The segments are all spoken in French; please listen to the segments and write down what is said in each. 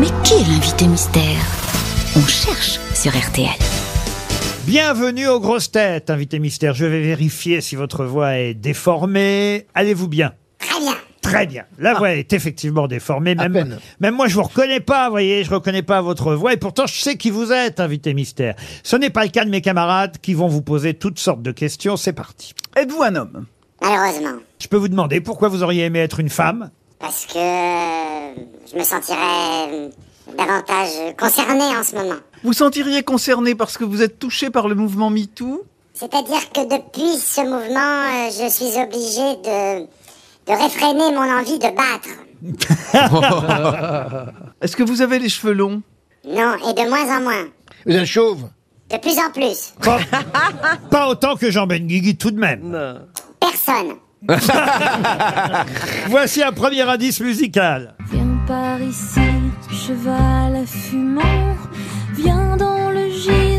Mais qui est l'invité mystère? On cherche sur RTL. Bienvenue aux grosses têtes, invité mystère. Je vais vérifier si votre voix est déformée. Allez-vous bien? Très bien. Très bien. La voix est effectivement déformée. Même, peine. même moi, je vous reconnais pas, vous voyez, je reconnais pas votre voix. Et pourtant, je sais qui vous êtes, invité mystère. Ce n'est pas le cas de mes camarades qui vont vous poser toutes sortes de questions. C'est parti. Êtes-vous un homme? Malheureusement. Je peux vous demander pourquoi vous auriez aimé être une femme? Parce que euh, je me sentirais euh, davantage concernée en ce moment. Vous sentiriez concerné parce que vous êtes touché par le mouvement MeToo? C'est-à-dire que depuis ce mouvement, euh, je suis obligée de, de réfréner mon envie de battre. Est-ce que vous avez les cheveux longs? Non, et de moins en moins. Vous êtes chauve? De plus en plus. pas, pas autant que Jean Benguigui tout de même. Personne. Voici un premier indice musical. Par ici, cheval fumant, viens dans le giron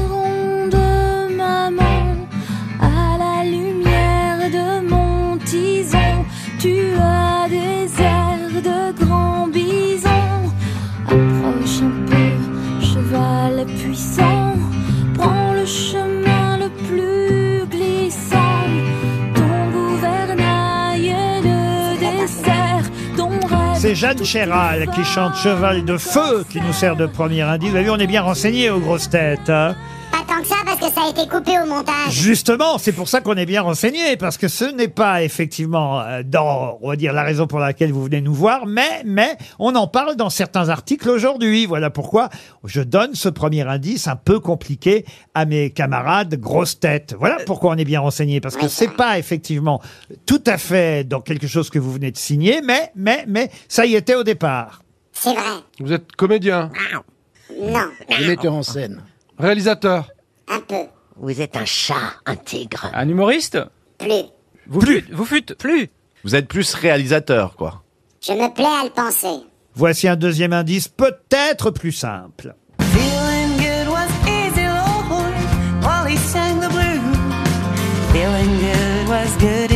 C'est Jeanne Chéral qui chante Cheval de Feu qui nous sert de premier indice. Vous avez vu, on est bien renseigné aux grosses têtes. hein. Que ça a été coupé au montage. Justement, c'est pour ça qu'on est bien renseigné, parce que ce n'est pas effectivement euh, dans, on va dire, la raison pour laquelle vous venez nous voir, mais, mais, on en parle dans certains articles aujourd'hui. Voilà pourquoi je donne ce premier indice un peu compliqué à mes camarades grosses têtes. Voilà pourquoi on est bien renseigné, parce que c'est pas effectivement tout à fait dans quelque chose que vous venez de signer, mais, mais, mais, ça y était au départ. C'est vrai. Vous êtes comédien, Non. Le metteur en scène. réalisateur, Un peu. Vous êtes un chat, un tigre. Un humoriste Plus. Vous Plus. fûtes, vous fûtes plus. Vous êtes plus réalisateur, quoi. Je me plais à le penser. Voici un deuxième indice, peut-être plus simple. Feeling good was easy, Lord, while he sang the blues. Feeling good was good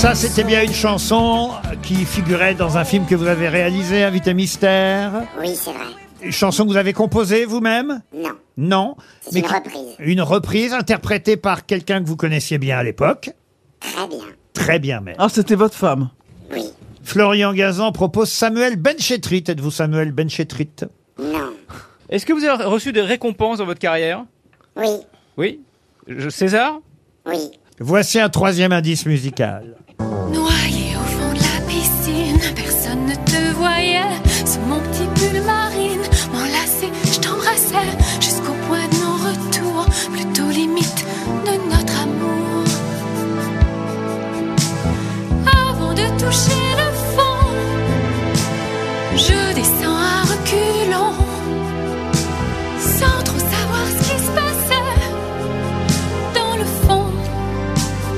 Ça, c'était bien une chanson qui figurait dans un film que vous avez réalisé, Invité Mystère. Oui, c'est vrai. Une chanson que vous avez composée vous-même? Non. Non. C'est une qui- reprise. Une reprise interprétée par quelqu'un que vous connaissiez bien à l'époque. Très bien. Très bien même. Ah, c'était votre femme. Oui. Florian Gazan propose Samuel Benchetrit. Êtes-vous Samuel Benchetrit? Non. Est-ce que vous avez reçu des récompenses dans votre carrière? Oui. Oui? Je- César? Oui. Voici un troisième indice musical. Noyé au fond de la piscine, personne ne te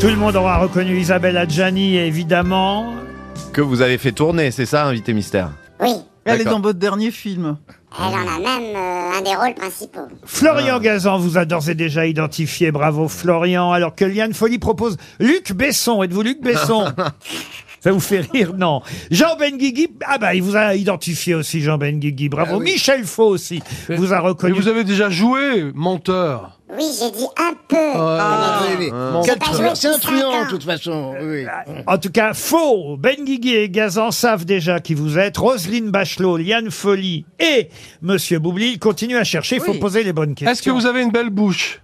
Tout le monde aura reconnu Isabelle Adjani, évidemment. Que vous avez fait tourner, c'est ça, invité mystère? Oui. Elle est dans votre dernier film. Elle en a même euh, un des rôles principaux. Florian Gazan vous a d'ores et déjà identifié. Bravo Florian. Alors que Liane Folly propose Luc Besson. Êtes-vous Luc Besson? Ça vous fait rire? Non. Jean Benguigui, ah bah il vous a identifié aussi Jean Benguigui. Bravo. Michel Faux aussi vous a Et reconnu. vous avez déjà joué, menteur. Oui, j'ai dit un peu. Ah, oui, oui. Ah. Quel truand, C'est un truand, de toute façon. Oui. En tout cas, Faux, Benguigui et Gazan savent déjà qui vous êtes. Roselyne Bachelot, Liane Folly et Monsieur Boubli continuent à chercher. Il faut Oui. poser les bonnes questions. Est-ce que vous avez une belle bouche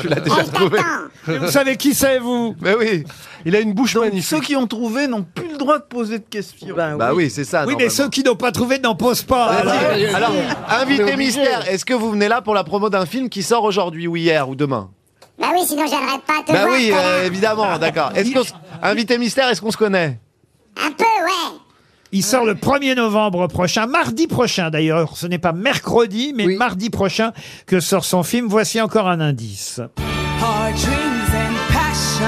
Tu l'as déjà trouvé. Vous savez qui c'est, vous Mais oui, il a une bouche Donc, magnifique. ceux qui ont trouvé n'ont plus le droit de poser de questions. Bah oui, c'est ça. Oui, mais normalement. ceux qui n'ont pas trouvé n'en posent pas. Alors, invité mystère, est-ce que vous venez là pour la promo d'un film qui sort aujourd'hui ou hier ou demain Bah oui, sinon j'aimerais pas te Bah voir. oui, connard. euh, évidemment, d'accord. Est-ce qu'on s- invité mystère, est-ce qu'on se connaît Un peu, ouais. Il sort le 1er novembre prochain, mardi prochain d'ailleurs. Ce n'est pas mercredi, mais Oui. mardi prochain que sort son film. Voici encore un indice. Hard dreams and passion.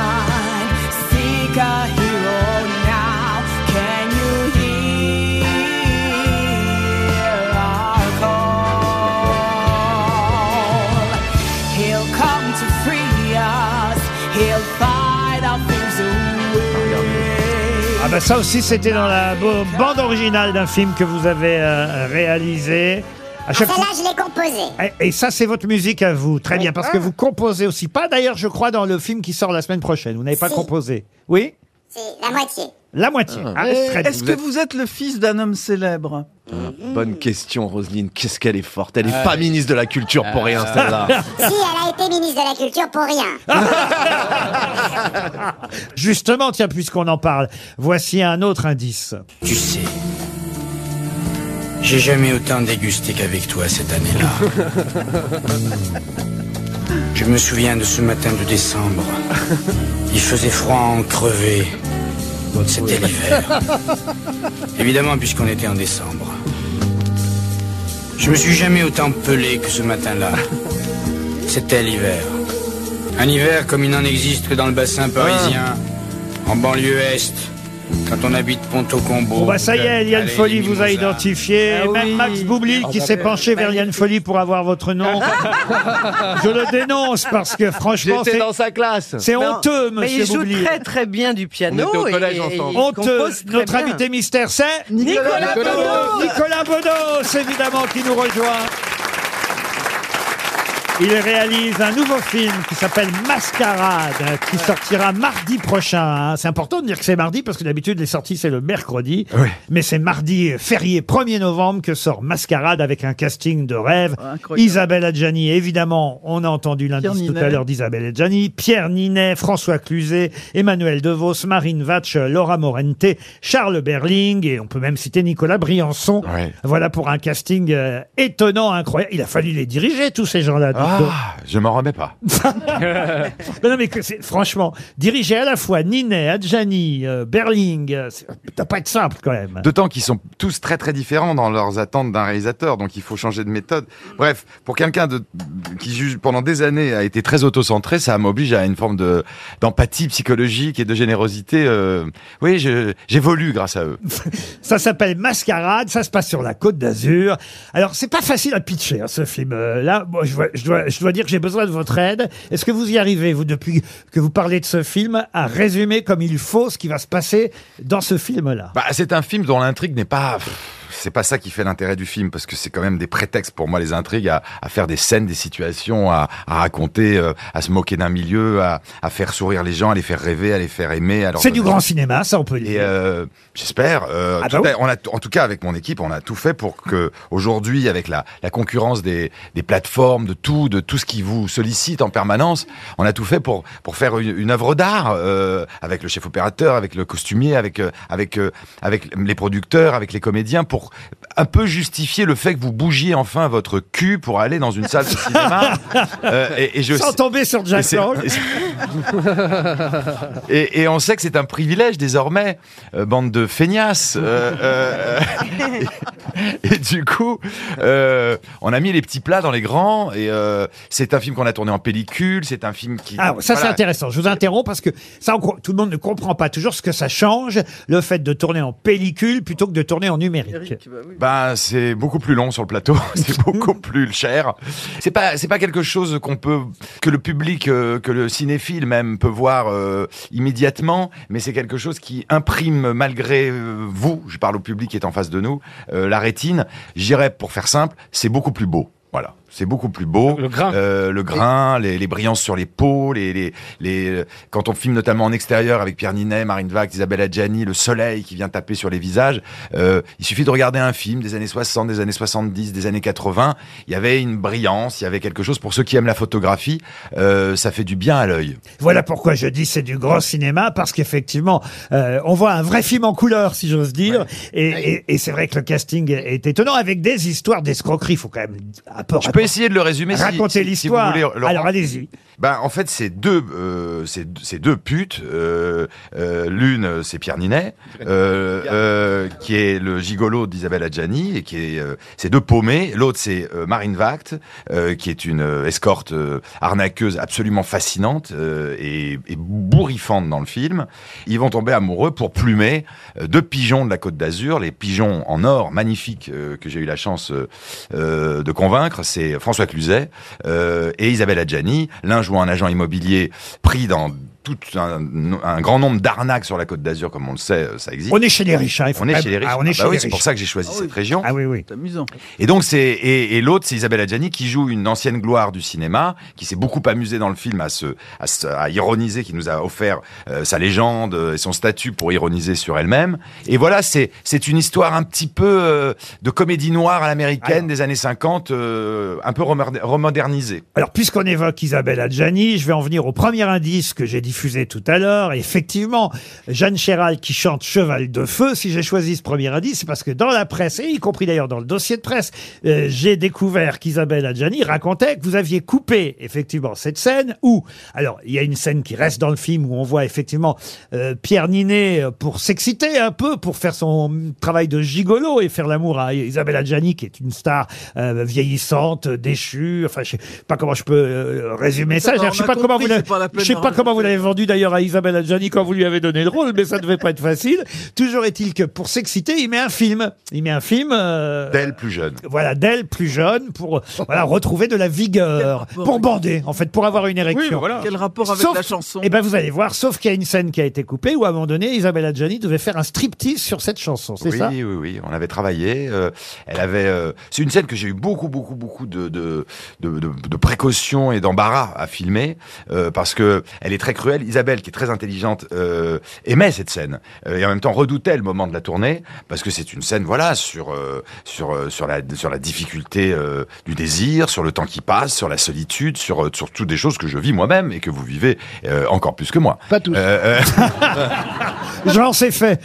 Seek a bah ça aussi c'était dans la bo- bande originale d'un film que vous avez euh, réalisé. À Ah, chaque celle-là, fois- je l'ai composée. Et- Et ça, c'est votre musique à vous. Très bien, parce que vous composez aussi. Pas d'ailleurs, je crois, dans le film qui sort la semaine prochaine. Vous n'avez pas Si. composé. Oui? C'est la moitié. La moitié. Ah, très bien. Est-ce que vous êtes le fils d'un homme célèbre? Bonne question, Roselyne. Qu'est-ce qu'elle est forte. Elle est pas ministre de la culture pour rien, celle-là. Si, elle a été ministre de la Culture pour rien. Justement, tiens, puisqu'on en parle, voici un autre indice. Tu sais, j'ai jamais autant dégusté qu'avec toi cette année-là. Je me souviens de ce matin de décembre. Il faisait froid à en crever. C'était l'hiver. Évidemment, puisqu'on était en décembre. Je me suis jamais autant pelé que ce matin-là. C'était l'hiver. Un hiver comme il n'en existe que dans le bassin parisien, en banlieue est, quand on habite Ponto-Combo. Bon bah ça y est, Liane Allez, Folly vous a identifié. Ah Et même oui. Max Boublil qui Ah, s'est bah, penché vers Liane Folly pour avoir votre nom. Je le dénonce parce que franchement, J'étais c'est dans sa classe. c'est Non, honteux, Mais monsieur il joue Boublil. très très bien du piano. On était au collège et- ensemble. il Honteux. compose très Notre bien. invité mystère, c'est Nicolas Bedos. Nicolas Bedos, évidemment, qui nous rejoint. Il réalise un nouveau film qui s'appelle Mascarade, qui sortira mardi prochain. hein. C'est important de dire que c'est mardi parce que d'habitude les sorties c'est le mercredi. Mais c'est mardi férié 1er novembre que sort Mascarade avec un casting de rêve. Incroyable. Isabelle Adjani, évidemment, on a entendu Pierre l'indice tout Ninet. à l'heure d'Isabelle Adjani, Pierre Ninet, François Cluzet, Emmanuel DeVos, Marine Vatch, Laura Morente, Charles Berling et on peut même citer Nicolas Briançon. Ouais. Voilà pour un casting euh, étonnant, incroyable. Il a fallu les diriger tous ces gens-là. donc. Ah, je m'en remets pas. Non, mais que c'est franchement diriger à la fois Ninet, Adjani, euh, Berling, euh, c'est- ça pas être simple quand même. D'autant qu'ils sont tous très très différents dans leurs attentes d'un réalisateur, donc il faut changer de méthode. Bref, pour quelqu'un de qui juge pendant des années a été très autocentré, ça m'oblige à une forme de d'empathie psychologique et de générosité. euh, Oui, je- j'évolue grâce à eux. Ça s'appelle Mascarade, ça se passe sur la Côte d'Azur. Alors c'est pas facile à pitcher hein, ce film. Euh, Là, moi, je, je dois, je dois dire que j'ai besoin de votre aide. Est-ce que vous y arrivez, vous, depuis que vous parlez de ce film, à résumer comme il faut ce qui va se passer dans ce film-là? Bah, c'est un film dont l'intrigue n'est pas. C'est pas ça qui fait l'intérêt du film, parce que c'est quand même des prétextes pour moi les intrigues à, à faire des scènes, des situations, à, à raconter, euh, à se moquer d'un milieu, à, à faire sourire les gens, à les faire rêver, à les faire aimer. C'est du grand cinéma, ça on peut le Et dire. euh, j'espère. euh, Ah bah on a, en tout cas, avec mon équipe, on a tout fait pour que aujourd'hui, avec la, la concurrence des, des plateformes, de tout, de tout ce qui vous sollicite en permanence, on a tout fait pour pour faire une, une œuvre d'art avec le chef opérateur, avec le costumier, avec avec avec les producteurs, avec les comédiens, pour un peu justifier le fait que vous bougiez enfin votre cul pour aller dans une salle de cinéma. Euh, et, et je Sans tomber sur Jack et c'est- Lang. et c'est- et, et on sait que c'est un privilège désormais, euh, bande de feignasses. euh, euh, et, et du coup, euh, on a mis les petits plats dans les grands. Et euh, c'est un film qu'on a tourné en pellicule. C'est un film qui. Ah, ça c'est voilà. intéressant. Je vous interromps parce que ça, on co- tout le monde ne comprend pas toujours ce que ça change, le fait de tourner en pellicule plutôt que de tourner en numérique. Ben, c'est beaucoup plus long sur le plateau, c'est beaucoup plus cher. C'est pas, c'est pas quelque chose qu'on peut, que le public, euh, que le cinéphile même peut voir euh, immédiatement, mais c'est quelque chose qui imprime malgré euh, vous, je parle au public qui est en face de nous, euh, la rétine. J'irais, pour faire simple, c'est beaucoup plus beau. Voilà, c'est beaucoup plus beau. Le grain, le grain, les, les brillances sur les peaux, les, les, les, quand on filme notamment en extérieur avec Pierre Ninet, Marine Vac, Isabelle Adjani, le soleil qui vient taper sur les visages. euh, il suffit de regarder un film des années 60, des années 70, des années 80. Il y avait une brillance, il y avait quelque chose pour ceux qui aiment la photographie. euh, ça fait du bien à l'œil. Voilà pourquoi je dis c'est du grand cinéma parce qu'effectivement euh, on voit un vrai film en couleur si j'ose dire et, et- et c'est vrai que le casting est étonnant avec des histoires d'escroquerie. Il faut quand même un essayer de le résumer. si- raconter si- si l'histoire. vous voulez, Laurent. Alors allez-y. Ben, en fait, c'est deux, euh, c'est deux putes. Euh, euh, L'une, c'est Pierre Ninet, euh, euh, qui est le gigolo d'Isabelle Adjani, et qui est, euh, c'est deux paumés. L'autre, c'est Marine Vact, euh, qui est une escorte arnaqueuse absolument fascinante euh, et, et bourrifante dans le film. Ils vont tomber amoureux pour plumer deux pigeons de la Côte d'Azur, les pigeons en or magnifiques que j'ai eu la chance de convaincre. C'est François Cluzet euh, et Isabelle Adjani. L'un joue un agent immobilier pris dans tout un, un grand nombre d'arnaques sur la Côte d'Azur, comme on le sait, euh, ça existe. On est chez les riches, hein, il faut On est chez les riches. Ah, on est Ah chez bah les oui, c'est pour ça que j'ai choisi cette région. Ah oui, oui. C'est amusant. Et donc c'est et, et l'autre c'est Isabelle Adjani qui joue une ancienne gloire du cinéma, qui s'est beaucoup amusée dans le film à se à, se- à ironiser, qui nous a offert euh, sa légende euh, et son statut pour ironiser sur elle-même. Et voilà, c'est c'est une histoire un petit peu euh, de comédie noire à l'américaine des années 50, euh, un peu remoder- remodernisée. Alors, puisqu'on évoque Isabelle Adjani, je vais en venir au premier indice que j'ai diffusé tout à l'heure. Effectivement, Jeanne Chéral qui chante Cheval de Feu. Si j'ai choisi ce premier indice, c'est parce que dans la presse, et y compris d'ailleurs dans le dossier de presse, euh, j'ai découvert qu'Isabelle Adjani racontait que vous aviez coupé effectivement cette scène où, alors, il y a une scène qui reste dans le film où on voit effectivement euh, Pierre Ninet euh, pour s'exciter un peu, pour faire son travail de gigolo et faire l'amour à Isabelle Adjani, qui est une star euh, vieillissante, déchue. Enfin, je sais pas comment je peux euh, résumer ça. Je sais pas comment vous l'avez, je sais pas comment vous l'avez vendu d'ailleurs à Isabelle Adjani quand vous lui avez donné le rôle, mais ça devait pas être facile. Toujours est-il que pour s'exciter, il met un film. Il met un film. euh, D'elle plus jeune. voilà, d'elle plus jeune pour voilà retrouver de la vigueur, pour bander en fait, pour avoir une érection. Quel rapport avec Sauf- la chanson Eh ben vous allez voir, sauf qu'il y a une scène qui a été coupée où à un moment donné, Isabelle Adjani devait faire un striptease sur cette chanson, c'est oui, ça? oui, oui, on avait travaillé. euh, elle avait. euh, c'est une scène que j'ai eu beaucoup, beaucoup, beaucoup de de, de, de- de précautions et d'embarras à filmer euh, parce que elle est très cruelle. Isabelle, qui est très intelligente, euh, aimait cette scène euh, et en même temps redoutait le moment de la tournée parce que c'est une scène, voilà, sur euh, sur sur la sur la difficulté du désir, sur le temps qui passe, sur la solitude, sur sur toutes des choses que je vis moi-même et que vous vivez encore plus que moi. Pas tous. J'en sais fait.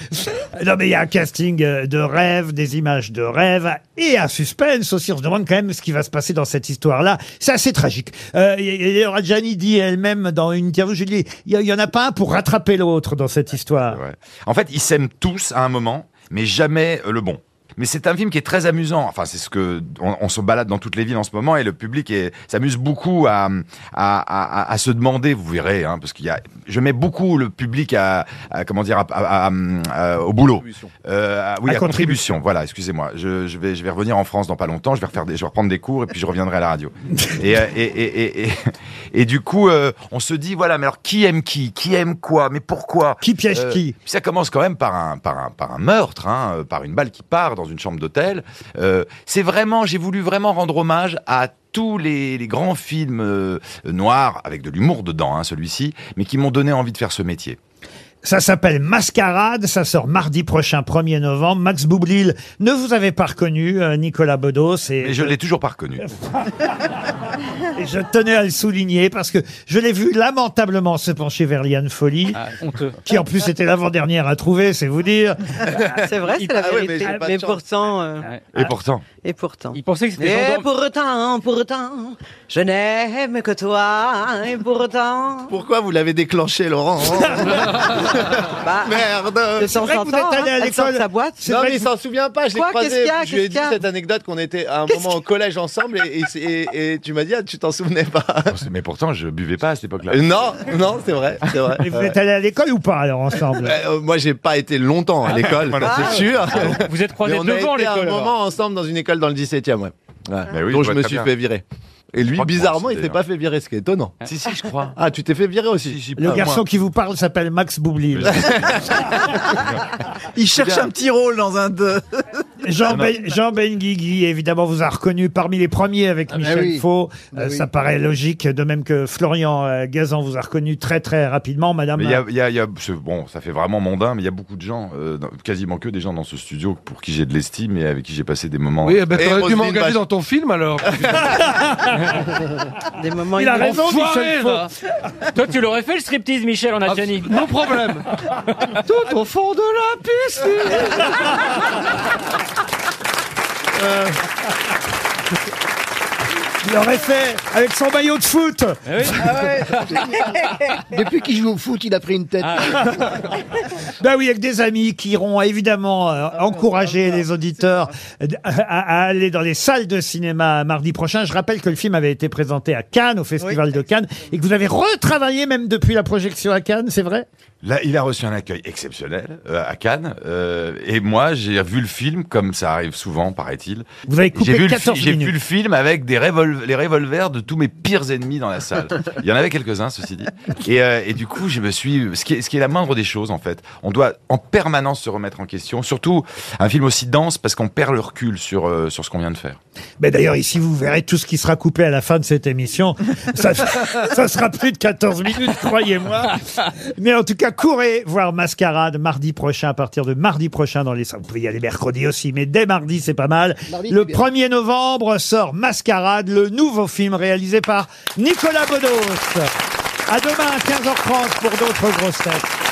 Non, mais il y a un casting euh, de rêve, des images de rêve et un suspense aussi. On se demande quand même ce qui va se passer dans cette histoire-là. C'est assez tragique. Euh, Adjani dit elle-même dans une interview, je lui dis, il y, a- il y en a pas un pour rattraper l'autre dans cette histoire. En fait, ils s'aiment tous à un moment, mais jamais euh, le bon. Mais c'est un film qui est très amusant. Enfin, c'est ce que on, on se balade dans toutes les villes en ce moment et le public s'amuse beaucoup à, à, à, à se demander. Vous verrez, hein, parce qu'il y a, je mets beaucoup le public à, à- comment dire, à- à- à- à- au boulot. Euh, oui, À à, contribution. Voilà, excusez-moi. Je, je vais, je vais revenir en France dans pas longtemps. Je vais refaire, des, je vais reprendre des cours et puis je reviendrai à la radio. et, euh, et, et, et, et, du coup, euh, on se dit voilà, mais alors qui aime qui, qui aime quoi, mais pourquoi? Qui piège Euh, qui? ça commence quand même par un, par un, par un meurtre, hein, euh, par une balle qui part dans une chambre d'hôtel. Euh, c'est vraiment, j'ai voulu vraiment rendre hommage à tous les, les grands films noirs, avec de l'humour dedans, hein, celui-ci, mais qui m'ont donné envie de faire ce métier. Ça s'appelle Mascarade, ça sort mardi prochain, 1er novembre. Max Boublil, ne vous avez pas reconnu, euh, Nicolas Bedos. Et Mais je l'ai toujours pas reconnu. Et je tenais à le souligner parce que je l'ai vu lamentablement se pencher vers Liane Folly, Ah, honteux. qui en plus était l'avant-dernière à trouver, c'est vous dire. C'est vrai, c'est la Ah ouais, mais vérité. j'ai pas de mais chance. pourtant. euh, Et pourtant. Et pourtant. Il pensait que c'était Et pourtant, pourtant, je n'aime que toi. Et pourtant. Pourquoi vous l'avez déclenché, Laurent? Bah, Merde de temps vrai en que vous êtes allé à hein, l'école. sa boîte. C'est Non, vrai mais il que s'en souvient pas, je l'ai Quoi, croisé. qu'est-ce qu'il y a, je lui ai qu'est-ce dit qu'il y a cette anecdote qu'on était à un moment au collège ensemble et, et- et- et tu m'as dit, ah, tu t'en souvenais pas. Mais pourtant, je buvais pas à cette époque-là. Euh, non, non, c'est vrai, c'est vrai. Et vous Ouais. êtes allé à l'école ou pas alors ensemble Euh, moi, j'ai pas été longtemps à l'école, c'est sûr. Vous êtes croisés Mais on a devant été à un l'école. alors. moment ensemble dans une école dans le 17e, ouais. Ouais. Mais oui, dont je je vois me très suis bien. fait virer. Et lui, bizarrement, aussi, il s'est pas fait virer, ce qui est étonnant. Si, si, je crois. Ah, tu t'es fait virer aussi Si, si, Le pas garçon moi. qui vous parle s'appelle Max Boublil. Il cherche un petit rôle dans un de. Jean, ben, Jean Benguigui, évidemment, vous a reconnu parmi les premiers avec Michel oui. Faux. Ah Euh, oui. Ça paraît logique, de même que Florian euh, Gazan vous a reconnu très très rapidement, Madame. Mais il y a, il y a- il y a- c'est- bon, ça fait vraiment mondain, mais il y a beaucoup de gens, euh, dans- quasiment que des gens dans ce studio pour qui j'ai de l'estime et avec qui j'ai passé des moments. Oui, eh ben, t'aurais dû m'engager dans ton film alors. Des moments Il a raison, Michel Faux. Toi, tu l'aurais fait le striptease, Michel, en Adjani. Non problème. Tout au fond de la piscine. Euh... Il l'aurait fait avec son maillot de foot. Depuis qu'il joue au foot, il a pris une tête. Ben oui, avec des amis qui iront évidemment euh, encourager les auditeurs à, à aller dans les salles de cinéma mardi prochain. Je rappelle que le film avait été présenté à Cannes, au Festival de Cannes, et que vous avez retravaillé même depuis la projection à Cannes, c'est vrai? Là, il a reçu un accueil exceptionnel euh, à Cannes, euh, et moi, j'ai vu le film comme ça arrive souvent, paraît-il. Vous avez J'ai coupé vu, le, 14 fi- j'ai minutes. vu le film avec des, rev- les revolvers de tous mes pires ennemis dans la salle. Il y en avait quelques-uns, ceci dit. Et, euh, et du coup, je me suis, ce qui, est, ce qui est la moindre des choses en fait. On doit en permanence se remettre en question, surtout un film aussi dense parce qu'on perd le recul sur euh, sur ce qu'on vient de faire. Mais d'ailleurs, ici, vous verrez tout ce qui sera coupé à la fin de cette émission. Ça, ça sera plus de 14 minutes, croyez-moi. Mais en tout cas, courez voir Mascarade mardi prochain, à partir de mardi prochain dans les salles. Vous pouvez y aller mercredi aussi, mais dès mardi, c'est pas mal. Mardi, le c'est bien. 1er novembre sort Mascarade, le nouveau film réalisé par Nicolas Bedos. À demain, 15h30 pour d'autres grosses têtes.